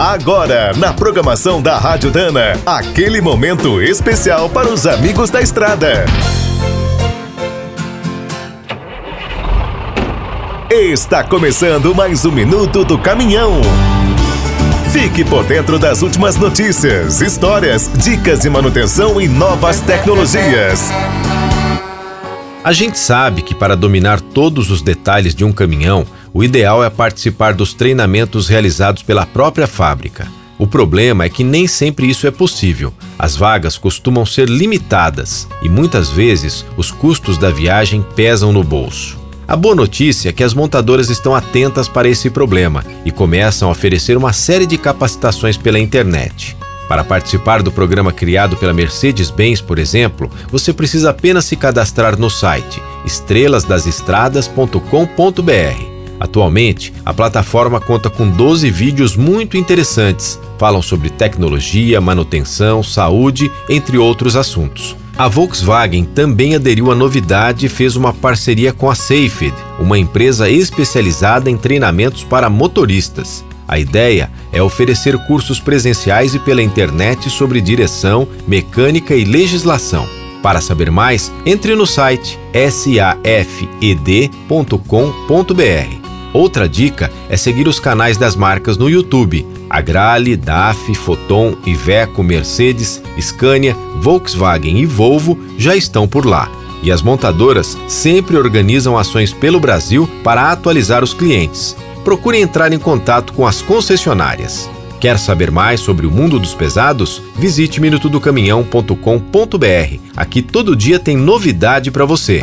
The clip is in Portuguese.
Agora, na programação da Rádio Dana, aquele momento especial para os amigos da estrada. Está começando mais um minuto do caminhão. Fique por dentro das últimas notícias, histórias, dicas de manutenção e novas tecnologias. A gente sabe que para dominar todos os detalhes de um caminhão, o ideal é participar dos treinamentos realizados pela própria fábrica. O problema é que nem sempre isso é possível. As vagas costumam ser limitadas e muitas vezes os custos da viagem pesam no bolso. A boa notícia é que as montadoras estão atentas para esse problema e começam a oferecer uma série de capacitações pela internet. Para participar do programa criado pela Mercedes-Benz, por exemplo, você precisa apenas se cadastrar no site estrelasdasestradas.com.br. Atualmente, a plataforma conta com 12 vídeos muito interessantes. Falam sobre tecnologia, manutenção, saúde, entre outros assuntos. A Volkswagen também aderiu à novidade e fez uma parceria com a Safed, uma empresa especializada em treinamentos para motoristas. A ideia é oferecer cursos presenciais e pela internet sobre direção, mecânica e legislação. Para saber mais, entre no site safed.com.br. Outra dica é seguir os canais das marcas no YouTube. Agrale, DAF, Foton, Iveco, Mercedes, Scania, Volkswagen e Volvo já estão por lá. E as montadoras sempre organizam ações pelo Brasil para atualizar os clientes. Procure entrar em contato com as concessionárias. Quer saber mais sobre o mundo dos pesados? Visite minutodocaminhão.com.br. Aqui todo dia tem novidade para você.